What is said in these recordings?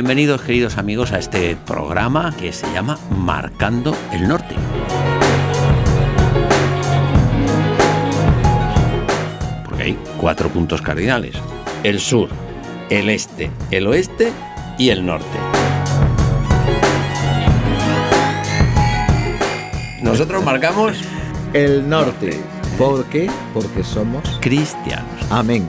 Bienvenidos queridos amigos a este programa que se llama Marcando el Norte. Porque hay cuatro puntos cardinales. El sur, el este, el oeste y el norte. Nosotros marcamos el norte. ¿Por qué? Porque somos cristianos. Amén.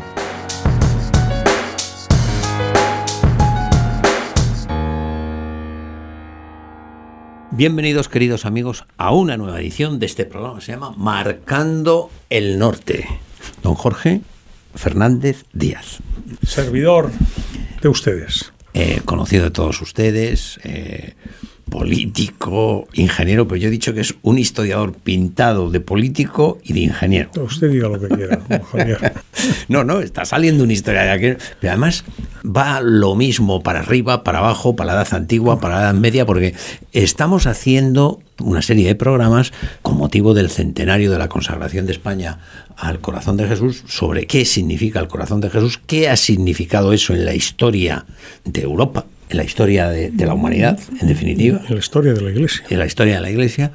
Bienvenidos queridos amigos a una nueva edición de este programa que se llama Marcando el Norte. Don Jorge Fernández Díaz. Servidor de ustedes. Eh, conocido de todos ustedes, eh, político, ingeniero, pero yo he dicho que es un historiador pintado de político y de ingeniero. Usted diga lo que quiera, Javier. no, no, está saliendo una historia de aquel. Pero además va lo mismo para arriba, para abajo, para la edad antigua, para la edad media, porque estamos haciendo una serie de programas con motivo del centenario de la consagración de España al corazón de Jesús sobre qué significa el corazón de Jesús, qué ha significado eso en la historia de Europa, en la historia de, la humanidad, en definitiva. En la historia de la Iglesia. En la historia de la Iglesia.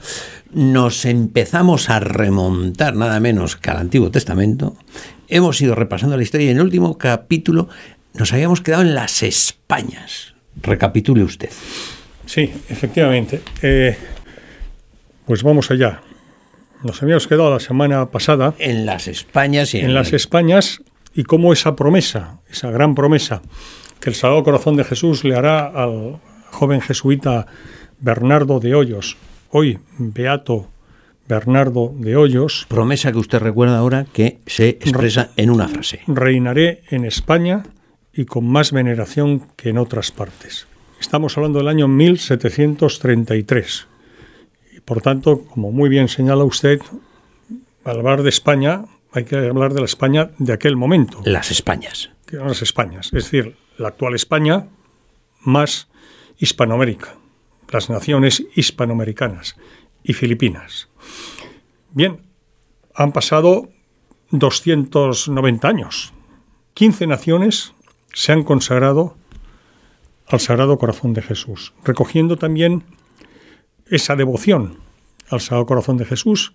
Nos empezamos a remontar nada menos que al Antiguo Testamento. Hemos ido repasando la historia y en el último capítulo nos habíamos quedado en las Españas. Recapitule usted. Sí, efectivamente. Eh, pues vamos allá. Nos habíamos quedado la semana pasada. En las Españas y en, las Españas y cómo esa promesa, esa gran promesa que el Sagrado Corazón de Jesús le hará al joven jesuita Bernardo de Hoyos, hoy beato Bernardo de Hoyos. Promesa que usted recuerda ahora que se expresa en una frase. Reinaré en España y con más veneración que en otras partes. Estamos hablando del año 1733. Por tanto, como muy bien señala usted, al hablar de España hay que hablar de la España de aquel momento. Las Españas. Las Españas, es decir, la actual España más Hispanoamérica, las naciones hispanoamericanas y Filipinas. Bien, han pasado 290 años. 15 naciones se han consagrado al Sagrado Corazón de Jesús, recogiendo también esa devoción al Sagrado Corazón de Jesús,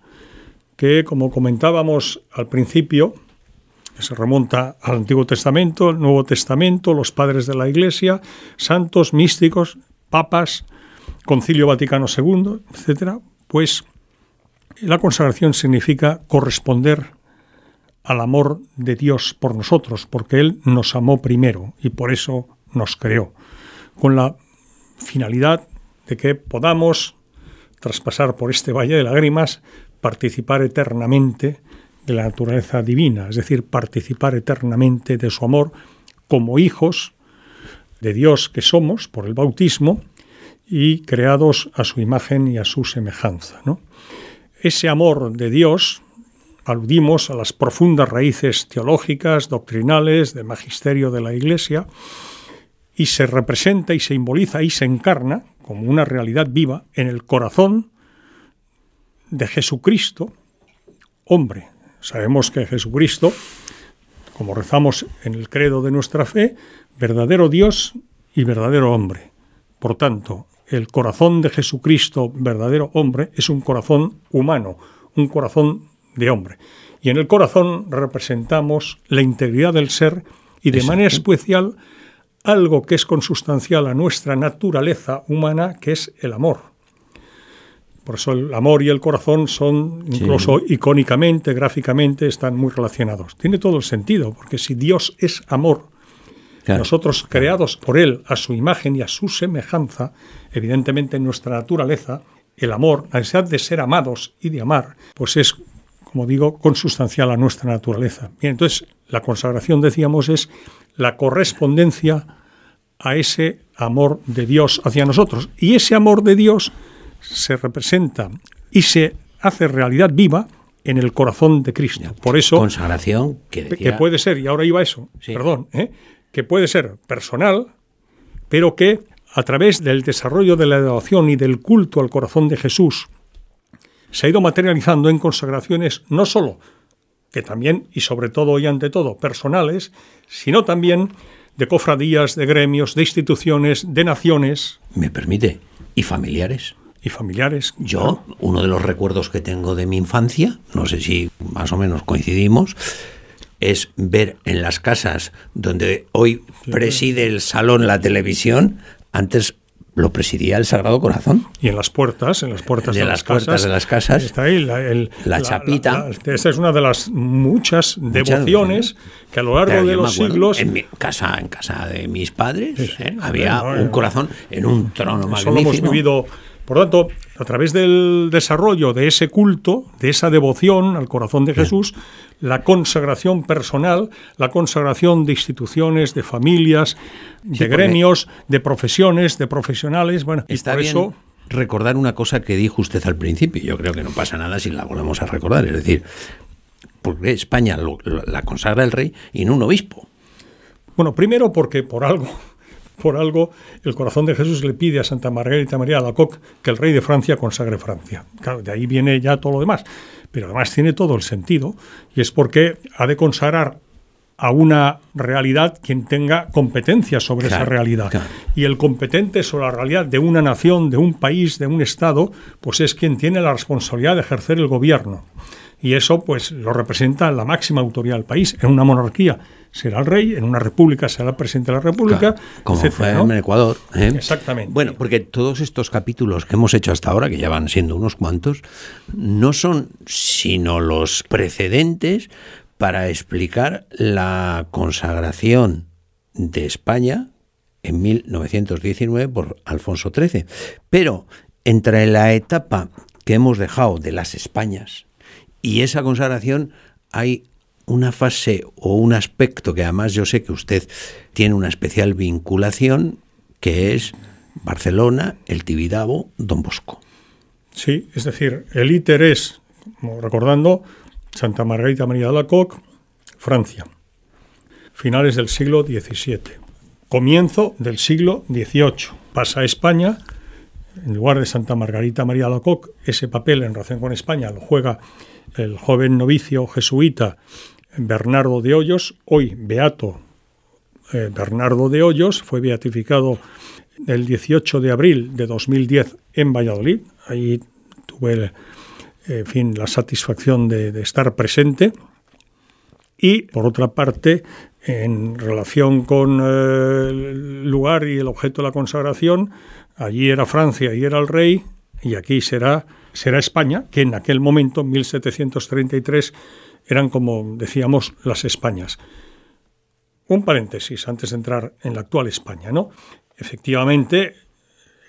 que como comentábamos al principio, se remonta al Antiguo Testamento, el Nuevo Testamento, los padres de la Iglesia, santos, místicos, papas, Concilio Vaticano II, etc., pues la consagración significa corresponder al amor de Dios por nosotros, porque Él nos amó primero y por eso nos creó, con la finalidad de que podamos traspasar por este valle de lágrimas, participar eternamente de la naturaleza divina, es decir, participar eternamente de su amor como hijos de Dios que somos por el bautismo y creados a su imagen y a su semejanza. Ese amor de Dios aludimos a las profundas raíces teológicas, doctrinales, del magisterio de la Iglesia, y se representa y se simboliza y se encarna como una realidad viva en el corazón de Jesucristo, hombre. Sabemos que Jesucristo, como rezamos en el credo de nuestra fe, verdadero Dios y verdadero hombre. Por tanto, el corazón de Jesucristo, verdadero hombre, es un corazón humano, un corazón de hombre. Y en el corazón representamos la integridad del ser y de manera especial algo que es consustancial a nuestra naturaleza humana, que es el amor. Por eso el amor y el corazón son, incluso icónicamente, gráficamente, están muy relacionados. Tiene todo el sentido, porque si Dios es amor, nosotros creados por Él a su imagen y a su semejanza, evidentemente en nuestra naturaleza, el amor, la necesidad de ser amados y de amar, pues es, como digo, consustancial a nuestra naturaleza. Bien, entonces la consagración, decíamos, es la correspondencia a ese amor de Dios hacia nosotros. Y ese amor de Dios se representa y se hace realidad viva en el corazón de Cristo. Por eso consagración que, que puede ser y ahora iba eso, perdón, ¿eh? que puede ser personal, pero que a través del desarrollo de la devoción y del culto al corazón de Jesús se ha ido materializando en consagraciones no sólo que también y sobre todo y ante todo personales, sino también de cofradías, de gremios, de instituciones, de naciones. ¿Me permite? ¿Y familiares? Y familiares. Yo, uno de los recuerdos que tengo de mi infancia, no sé si más o menos coincidimos, es ver en las casas donde hoy preside el salón la televisión, antes lo presidía el Sagrado Corazón. Y en las puertas, en las puertas de, de las, puertas casas, de las casas, está ahí la, el, la chapita. La, esa es una de las muchas, muchas devociones que a lo largo de los siglos En mi casa, en casa de mis padres, Sí, ¿eh? sí. había No, no, un no. corazón en un trono Eso lo hemos magnífico. vivido. Por tanto, a través del desarrollo de ese culto, de esa devoción al corazón de Jesús, la consagración personal, la consagración de instituciones, de familias, de gremios, de profesiones, de profesionales, bueno, y por bien eso recordar una cosa que dijo usted al principio. Yo creo que no pasa nada si la volvemos a recordar. Es decir, porque España lo- lo- la consagra el rey y no un obispo. Bueno, primero porque por algo, por algo, el corazón de Jesús le pide a Santa Margarita María de Alacoque que el rey de Francia consagre Francia. Claro, de ahí viene ya todo lo demás. Pero además tiene todo el sentido, y es porque ha de consagrar a una realidad quien tenga competencia sobre esa realidad. claro. Y el competente sobre la realidad de una nación, de un país, de un Estado, pues es quien tiene la responsabilidad de ejercer el gobierno. Y eso, pues, lo representa la máxima autoridad del país. En una monarquía será el rey, en una república será el presidente de la república, Claro, como etcétera, fue ¿no? en Ecuador. ¿eh? Exactamente. Bueno, porque todos estos capítulos que hemos hecho hasta ahora, que ya van siendo unos cuantos, no son sino los precedentes para explicar la consagración de España en 1919 por Alfonso XIII. Pero entre la etapa que hemos dejado de las Españas y esa consagración hay una fase o un aspecto que además yo sé que usted tiene una especial vinculación, que es Barcelona, el Tibidabo, Don Bosco. Sí, es decir, el íter es, recordando, Santa Margarita María de Alacoque, Francia, finales del siglo XVII, comienzo del siglo XVIII. Pasa a España, en lugar de Santa Margarita María Alacoque, ese papel en relación con España lo juega el joven novicio jesuita Bernardo de Hoyos, hoy beato eh, Bernardo de Hoyos, fue beatificado el 18 de abril de 2010 en Valladolid. Ahí tuve, eh, en fin, la satisfacción de estar presente. Y, por otra parte, en relación con eh, el lugar y el objeto de la consagración, allí era Francia y era el rey, y aquí será, será España, que en aquel momento, en 1733, eran, como decíamos, las Españas. Un paréntesis antes de entrar en la actual España, ¿no? Efectivamente,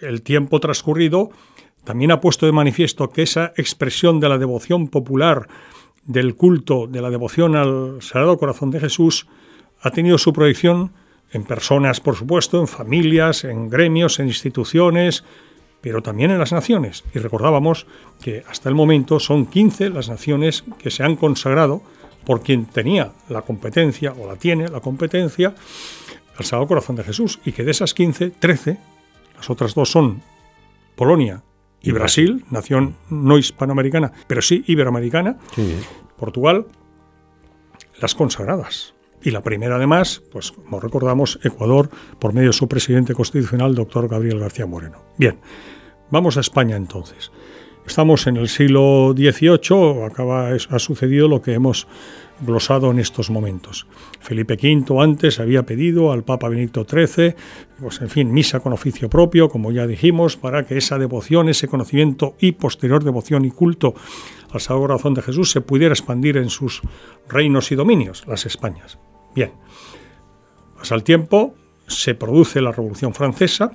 el tiempo transcurrido también ha puesto de manifiesto que esa expresión de la devoción popular, del culto, de la devoción al Sagrado Corazón de Jesús, ha tenido su proyección en personas, por supuesto, en familias, en gremios, en instituciones, pero también en las naciones. Y recordábamos que hasta el momento son 15 las naciones que se han consagrado por quien tenía la competencia o la tiene la competencia al Sagrado Corazón de Jesús y que de esas 15, 13, las otras dos son Polonia y, Brasil, nación no hispanoamericana, pero sí iberoamericana, Portugal, las consagradas. Y la primera, además, pues como recordamos, Ecuador, por medio de su presidente constitucional, doctor Gabriel García Moreno. Bien, vamos a España entonces. Estamos en el siglo XVIII, acaba, ha sucedido lo que hemos glosado en estos momentos. Felipe V antes había pedido al Papa Benedicto XIII, pues en fin, misa con oficio propio, como ya dijimos, para que esa devoción, ese conocimiento y posterior devoción y culto al Sagrado Corazón de Jesús se pudiera expandir en sus reinos y dominios, las Españas. Bien, pasa el tiempo, se produce la Revolución Francesa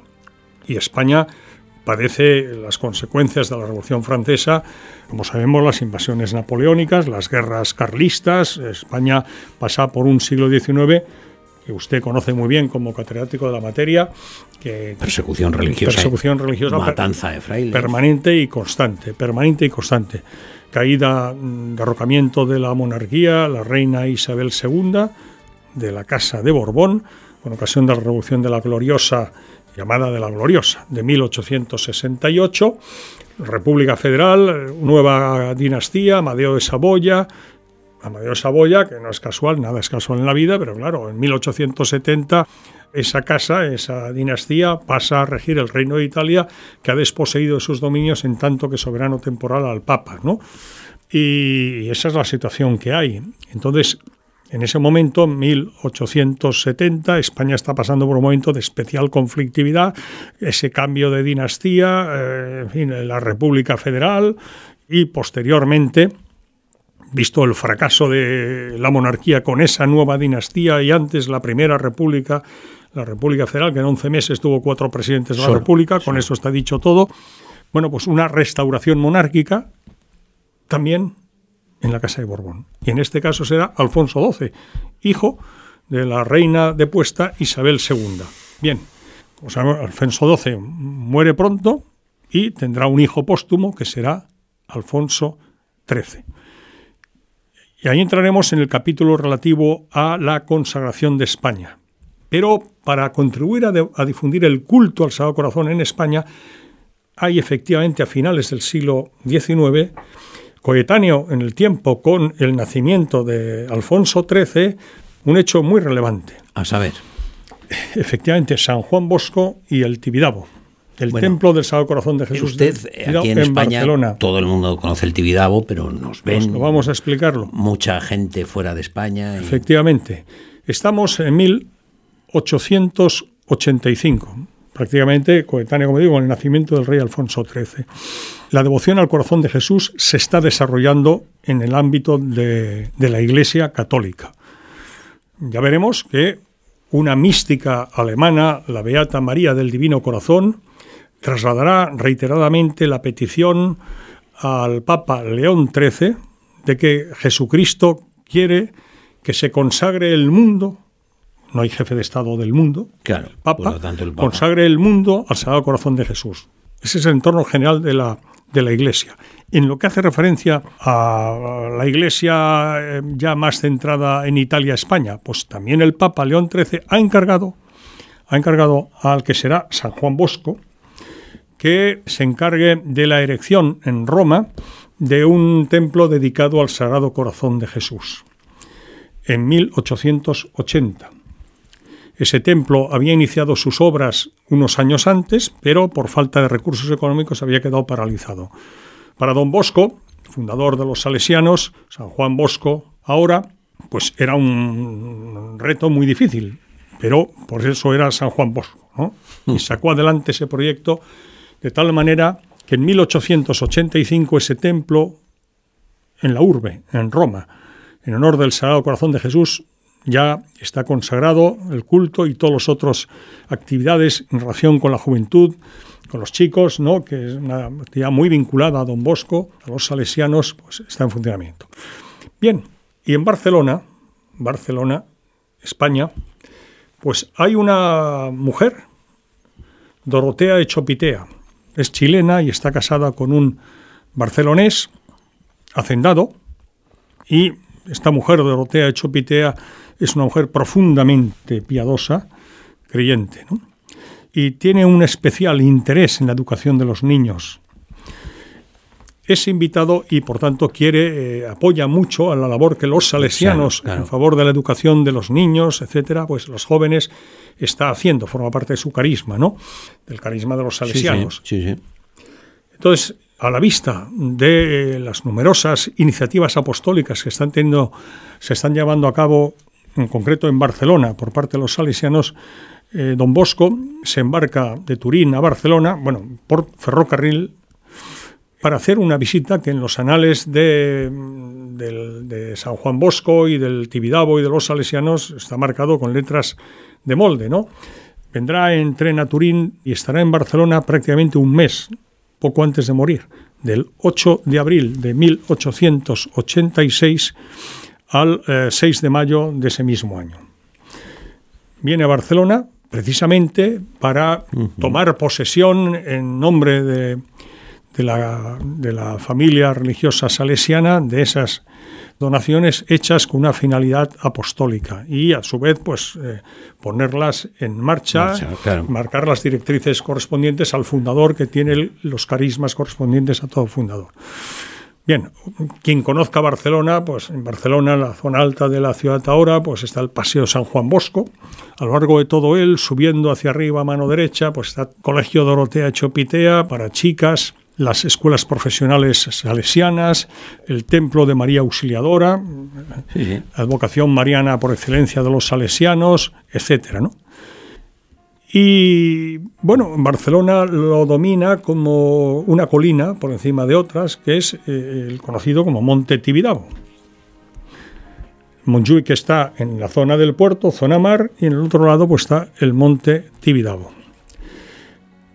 y España padece las consecuencias de la Revolución Francesa, como sabemos, las invasiones napoleónicas, las guerras carlistas. España pasa por un siglo XIX que usted conoce muy bien como catedrático de la materia, que Persecución religiosa. persecución religiosa per- Matanza de frailes. permanente y constante, permanente y constante. Caída, mm, derrocamiento de la monarquía, la reina Isabel II, de la Casa de Borbón, con ocasión de la Revolución de la Gloriosa, llamada de la Gloriosa, de 1868, República Federal, nueva dinastía, Amadeo de Saboya, Amadeo de Saboya, que no es casual, nada es casual en la vida, pero claro, en 1870 esa casa, esa dinastía, pasa a regir el reino de Italia, que ha desposeído de sus dominios en tanto que soberano temporal al Papa, ¿no? Y esa es la situación que hay. Entonces, en ese momento, 1870, España está pasando por un momento de especial conflictividad, ese cambio de dinastía, eh, en fin, la República Federal y posteriormente, visto el fracaso de la monarquía con esa nueva dinastía y antes la primera república, la República Federal, que en 11 meses tuvo cuatro presidentes de la República, con eso está dicho todo. Bueno, pues una restauración monárquica también en la Casa de Borbón. Y en este caso será Alfonso XII, hijo de la reina depuesta Isabel II. Bien, pues Alfonso XII muere pronto y tendrá un hijo póstumo que será Alfonso XIII. Y ahí entraremos en el capítulo relativo a la consagración de España. Pero para contribuir a, a difundir el culto al Sagrado Corazón en España, hay efectivamente a finales del siglo XIX coetáneo en el tiempo con el nacimiento de Alfonso XIII, un hecho muy relevante. A saber. Efectivamente, San Juan Bosco y el Tibidabo, el Bueno, templo del Sagrado Corazón de Jesús. Usted, de- aquí en, España, Barcelona. todo el mundo conoce el Tibidabo, pero nos ven Pues vamos a explicarlo. mucha gente fuera de España. y- Efectivamente. Estamos en 1885, prácticamente coetáneo, como digo, con el nacimiento del rey Alfonso XIII. La devoción al corazón de Jesús se está desarrollando en el ámbito de, de la Iglesia católica. Ya veremos que una mística alemana, la Beata María del Divino Corazón, trasladará reiteradamente la petición al Papa León XIII de que Jesucristo quiere que se consagre el mundo, no hay jefe de Estado del mundo, Claro, Papa, por lo tanto el Papa. consagre el mundo al Sagrado Corazón de Jesús. Ese es el entorno general de la, de la Iglesia. En lo que hace referencia a la Iglesia eh, ya más centrada en Italia-España, pues también el Papa León XIII ha encargado, ha encargado al que será San Juan Bosco, que se encargue de la erección en Roma de un templo dedicado al Sagrado Corazón de Jesús en 1880. Ese templo había iniciado sus obras unos años antes, pero por falta de recursos económicos había quedado paralizado. Para don Bosco, fundador de los salesianos, San Juan Bosco, ahora, pues era un reto muy difícil, pero por eso era San Juan Bosco, ¿no? Y sacó adelante ese proyecto de tal manera que en 1885 ese templo en la urbe, en Roma, en honor del Sagrado Corazón de Jesús, ya está consagrado el culto y todas las otras actividades en relación con la juventud, con los chicos, ¿no? que es una actividad muy vinculada a Don Bosco, a los salesianos, pues está en funcionamiento. Bien, y en Barcelona, Barcelona, España, pues hay una mujer, Dorotea Echopitea, es chilena y está casada con un barcelonés, hacendado, y esta mujer, Dorotea Echopitea, es una mujer profundamente piadosa, creyente, ¿no? y tiene un especial interés en la educación de los niños. Es invitado y, por tanto, quiere, eh, apoya mucho a la labor que los salesianos Claro, claro. en favor de la educación de los niños, etcétera, pues los jóvenes está haciendo, forma parte de su carisma, ¿no? Del carisma de los Sí, sí, salesianos. sí, sí. Entonces, a la vista de las numerosas iniciativas apostólicas que están teniendo, se están llevando a cabo, en concreto en Barcelona, por parte de los salesianos, eh, don Bosco se embarca de Turín a Barcelona, bueno, por ferrocarril, para hacer una visita que en los anales de, del- de San Juan Bosco y del Tibidabo y de los salesianos está marcado con letras de molde, ¿no? Vendrá en tren a Turín y estará en Barcelona prácticamente un mes, poco antes de morir, del 8 de abril de 1886 al eh, 6 de mayo de ese mismo año. Viene a Barcelona precisamente para tomar posesión en nombre de, de la, de la familia religiosa salesiana de esas donaciones hechas con una finalidad apostólica y a su vez pues eh, ponerlas en marcha, Marcha, claro. marcar las directrices correspondientes al fundador que tiene los carismas correspondientes a todo fundador. Bien, quien conozca Barcelona, pues en Barcelona, en la zona alta de la ciudad ahora, pues está el Paseo San Juan Bosco. A lo largo de todo él, subiendo hacia arriba a mano derecha, pues está el Colegio Dorotea Chopitea para chicas, las escuelas profesionales salesianas, el Templo de María Auxiliadora, Sí, sí. la advocación mariana por excelencia de los salesianos, etcétera, ¿no? Y bueno, Barcelona lo domina como una colina por encima de otras, que es eh, el conocido como Monte Tibidabo. Montjuïc que está en la zona del puerto, zona mar, y en el otro lado pues está el Monte Tibidabo.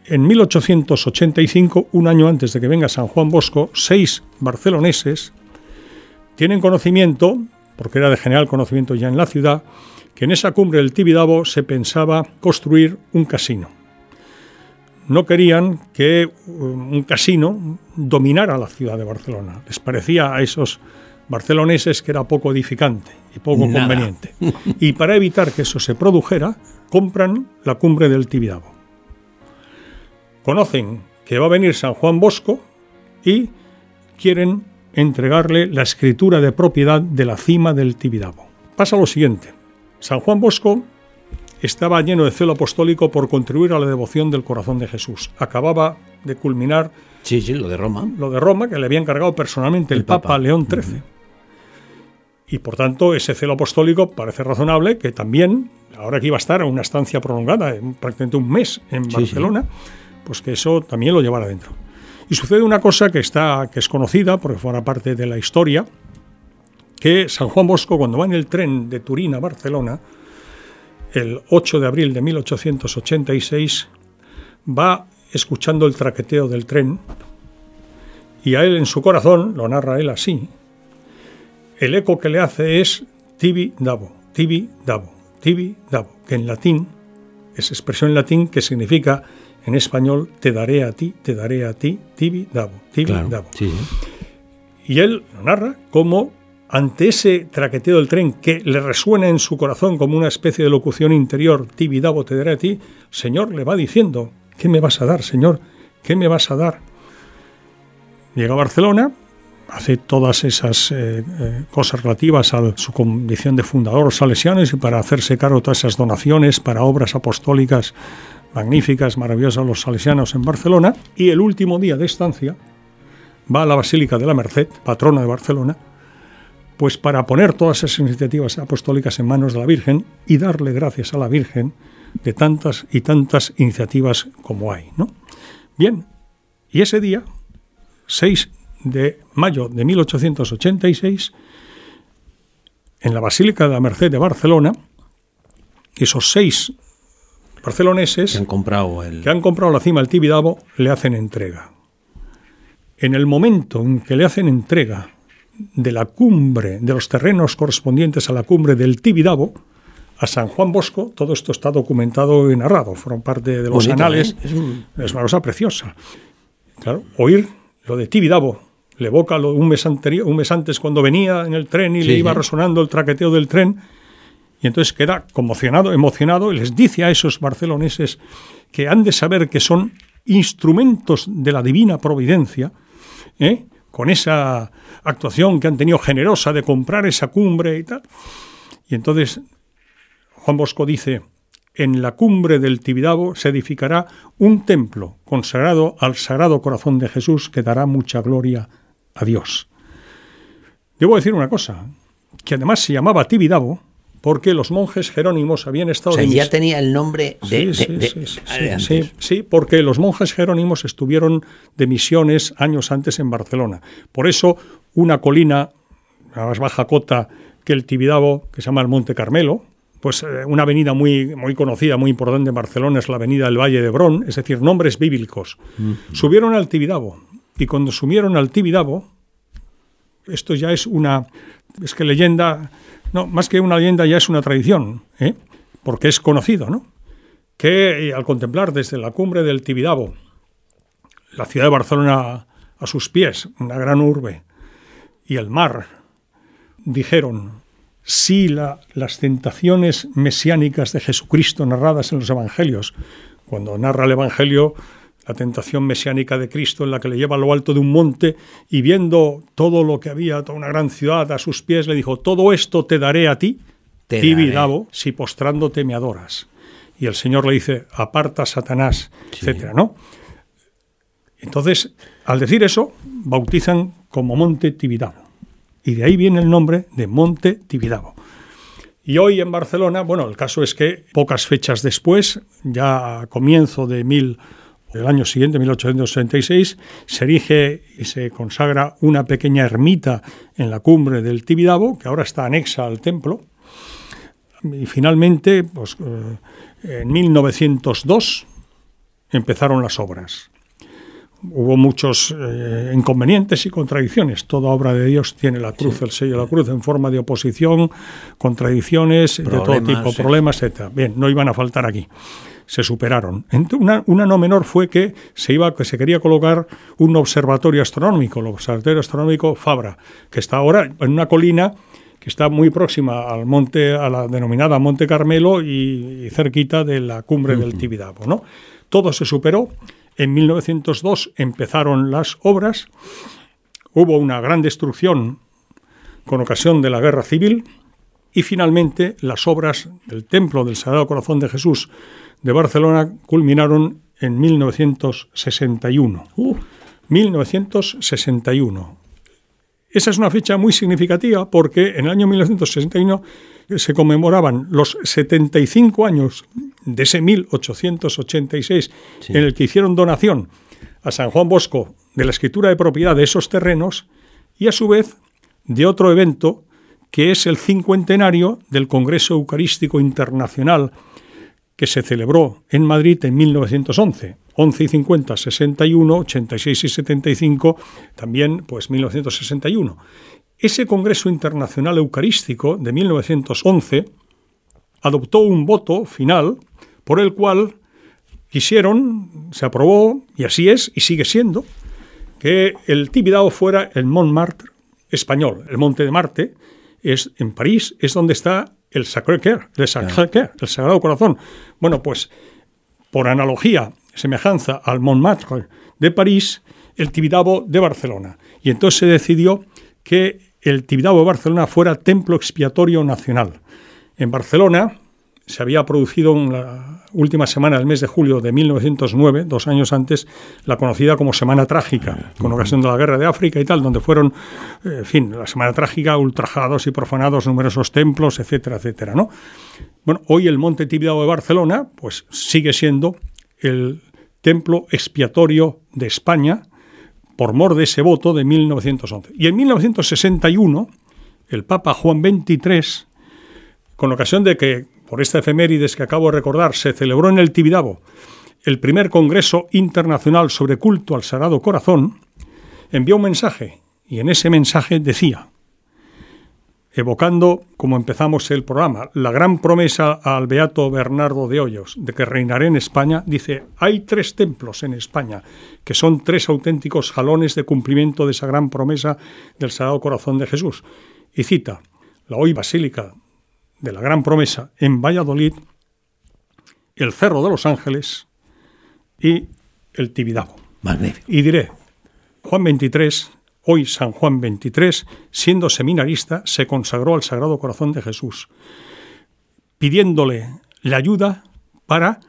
En 1885, un año antes de que venga San Juan Bosco, seis barceloneses tienen conocimiento, porque era de general conocimiento ya en la ciudad, que en esa cumbre del Tibidabo se pensaba construir un casino. No querían que um, un casino dominara la ciudad de Barcelona. Les parecía a esos barceloneses que era poco edificante y poco Nada. conveniente. Y para evitar que eso se produjera, compran la cumbre del Tibidabo. Conocen que va a venir San Juan Bosco y quieren entregarle la escritura de propiedad de la cima del Tibidabo. Pasa lo siguiente. San Juan Bosco estaba lleno de celo apostólico por contribuir a la devoción del corazón de Jesús. Acababa de culminar Sí, sí, lo de Roma. lo de Roma, que le había encargado personalmente el, El Papa, Papa. León XIII. Y por tanto, ese celo apostólico parece razonable que también, ahora que iba a estar en una estancia prolongada, en prácticamente un mes en Sí, Barcelona, pues que eso también lo llevara dentro. Y sucede una cosa que, está, que es conocida, porque forma parte de la historia, que San Juan Bosco, cuando va en el tren de Turín a Barcelona, el 8 de abril de 1886, va escuchando el traqueteo del tren y a él en su corazón, lo narra él así, el eco que le hace es tibi dabo, tibi dabo, tibi dabo, que en latín es expresión en latín que significa en español te daré a ti, te daré a ti, tibi dabo, tibi Claro. dabo. Sí, sí. Y él narra como ante ese traqueteo del tren que le resuena en su corazón como una especie de locución interior, tibi dabo, te daré a ti, Señor le va diciendo, ¿qué me vas a dar, Señor? ¿Qué me vas a dar? Llega a Barcelona, hace todas esas eh, eh, cosas relativas a su condición de fundador salesiano y para hacerse cargo de todas esas donaciones para obras apostólicas magníficas, maravillosas los salesianos en Barcelona. Y el último día de estancia va a la Basílica de la Merced, patrona de Barcelona, pues para poner todas esas iniciativas apostólicas en manos de la Virgen y darle gracias a la Virgen de tantas y tantas iniciativas como hay. ¿no? Bien, y ese día, 6 de mayo de 1886, en la Basílica de la Merced de Barcelona, esos seis barceloneses Se han comprado el. que han comprado la cima del Tibidabo le hacen entrega. En el momento en que le hacen entrega de la cumbre, de los terrenos correspondientes a la cumbre del Tibidabo, a San Juan Bosco, todo esto está documentado y narrado, fueron parte de los Bonito, anales, ¿eh? Es un- es una cosa preciosa. Claro, oír lo de Tibidabo le evoca lo un mes, anterior, un mes antes cuando venía en el tren y Sí, le iba sí. resonando el traqueteo del tren, y entonces queda conmocionado, emocionado, y les dice a esos barceloneses que han de saber que son instrumentos de la divina providencia, ¿eh? Con esa actuación que han tenido generosa de comprar esa cumbre y tal. Y entonces Juan Bosco dice, en la cumbre del Tibidabo se edificará un templo consagrado al Sagrado Corazón de Jesús que dará mucha gloria a Dios. Debo decir una cosa, que además se llamaba Tibidabo porque los monjes jerónimos habían O estado sea, de ya tenía el nombre de. Sí, de- sí, de- sí, sí, ah, sí, sí, porque los monjes jerónimos estuvieron de misiones años antes en Barcelona. Por eso, una colina a más baja cota que el Tibidabo, que se llama el Monte Carmelo, pues eh, una avenida muy, muy conocida, muy importante en Barcelona es la avenida del Valle de Brón, es decir, nombres bíblicos. Subieron al Tibidabo y cuando subieron al Tibidabo, esto ya es una, es que leyenda, no, más que una leyenda ya es una tradición, ¿eh? porque es conocido, ¿no? Que eh, al contemplar desde la cumbre del Tibidabo la ciudad de Barcelona a sus pies, una gran urbe, y el mar, dijeron, si la- las tentaciones mesiánicas de Jesucristo narradas en los evangelios, cuando narra el evangelio la tentación mesiánica de Cristo en la que le lleva a lo alto de un monte y viendo todo lo que había, toda una gran ciudad a sus pies, le dijo, todo esto te daré a ti, Te Tibidabo, si postrándote me adoras. Y el Señor le dice, aparta Satanás, etcétera, ¿no? Entonces, al decir eso, bautizan como Monte Tibidabo. Y de ahí viene el nombre de Monte Tibidabo. Y hoy en Barcelona, bueno, el caso es que pocas fechas después, ya a comienzo de mil, del año siguiente, 1866, se erige y se consagra una pequeña ermita en la cumbre del Tibidabo, que ahora está anexa al templo. Y finalmente, pues, eh, en 1902 empezaron las obras. Hubo muchos eh, inconvenientes y contradicciones. Toda obra de Dios tiene la cruz, el sello de la cruz, en forma de oposición, contradicciones de todo Problemas, tipo, sí. problemas, etc. Bien, no iban a faltar aquí. Se superaron. Una, una no menor fue que se, iba, que se quería colocar un observatorio astronómico, el Observatorio Astronómico Fabra, que está ahora en una colina que está muy próxima al monte, a la denominada Monte Carmelo y, y cerquita de la cumbre del Tibidabo. ¿no? Todo se superó. En 1902 empezaron las obras. Hubo una gran destrucción con ocasión de la guerra civil y finalmente las obras del Templo del Sagrado Corazón de Jesús de Barcelona culminaron en 1961. 1961. Esa es una fecha muy significativa porque en el año 1961 se conmemoraban los 75 años de ese 1886 en el que hicieron donación a San Juan Bosco de la escritura de propiedad de esos terrenos y a su vez de otro evento que es el cincuentenario del Congreso Eucarístico Internacional que se celebró en Madrid en 1911. 11 y 50, 61, 86 y 75, también pues 1961. Ese Congreso Internacional Eucarístico de 1911 adoptó un voto final por el cual quisieron, se aprobó, y así es, y sigue siendo, que el Tibidabo fuera el Montmartre español, el Monte de Marte, es en París, es donde está el Sacré-Cœur, el Sacré-Cœur, el Sagrado Corazón. Bueno, pues por analogía, semejanza al Montmartre de París, el Tibidabo de Barcelona. Y entonces se decidió que el Tibidabo de Barcelona fuera templo expiatorio nacional. En Barcelona se había producido en la última semana del mes de julio de 1909, dos años antes, la conocida como Semana Trágica, con ocasión de la Guerra de África y tal, donde fueron, eh, en fin, la Semana Trágica, ultrajados y profanados numerosos templos, etcétera, etcétera, ¿no? Bueno, hoy el Monte Tibidabo de Barcelona, pues sigue siendo el templo expiatorio de España por mor de ese voto de 1911. Y en 1961, el Papa Juan XXIII, con ocasión de que, por esta efemérides que acabo de recordar, se celebró en el Tibidabo el primer Congreso Internacional sobre Culto al Sagrado Corazón, envió un mensaje y en ese mensaje decía, evocando, como empezamos el programa, la gran promesa al beato Bernardo de Hoyos de que reinaré en España, dice, hay tres templos en España, que son tres auténticos jalones de cumplimiento de esa gran promesa del Sagrado Corazón de Jesús. Y cita, la hoy Basílica de la Gran Promesa en Valladolid, el Cerro de los Ángeles y el Tibidabo. Magnífico. Y diré, Juan 23, hoy San Juan 23, siendo seminarista, se consagró al Sagrado Corazón de Jesús, pidiéndole la ayuda para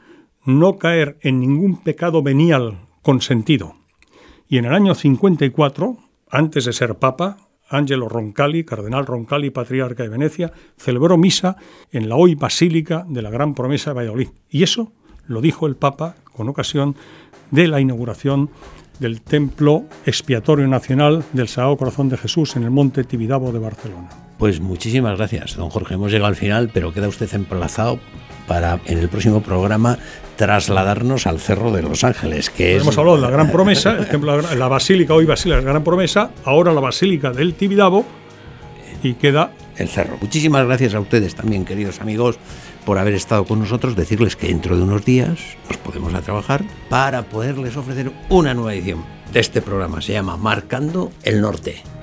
no caer en ningún pecado venial consentido. Y en el año 54, antes de ser papa, Angelo Roncalli, cardenal Roncalli, patriarca de Venecia, celebró misa en la hoy Basílica de la Gran Promesa de Valladolid. Y eso lo dijo el Papa con ocasión de la inauguración del Templo Expiatorio Nacional del Sagrado Corazón de Jesús en el Monte Tibidabo de Barcelona. Pues muchísimas gracias, don Jorge. Hemos llegado al final, pero queda usted emplazado para en el próximo programa trasladarnos al Cerro de los Ángeles, que es Hemos hablado de la Gran Promesa, el templo, la Basílica, hoy Basílica de la Gran Promesa, ahora la Basílica del Tibidabo, y queda el cerro. Muchísimas gracias a ustedes también, queridos amigos, por haber estado con nosotros. Decirles que dentro de unos días nos podemos a trabajar para poderles ofrecer una nueva edición de este programa. Se llama Marcando el Norte.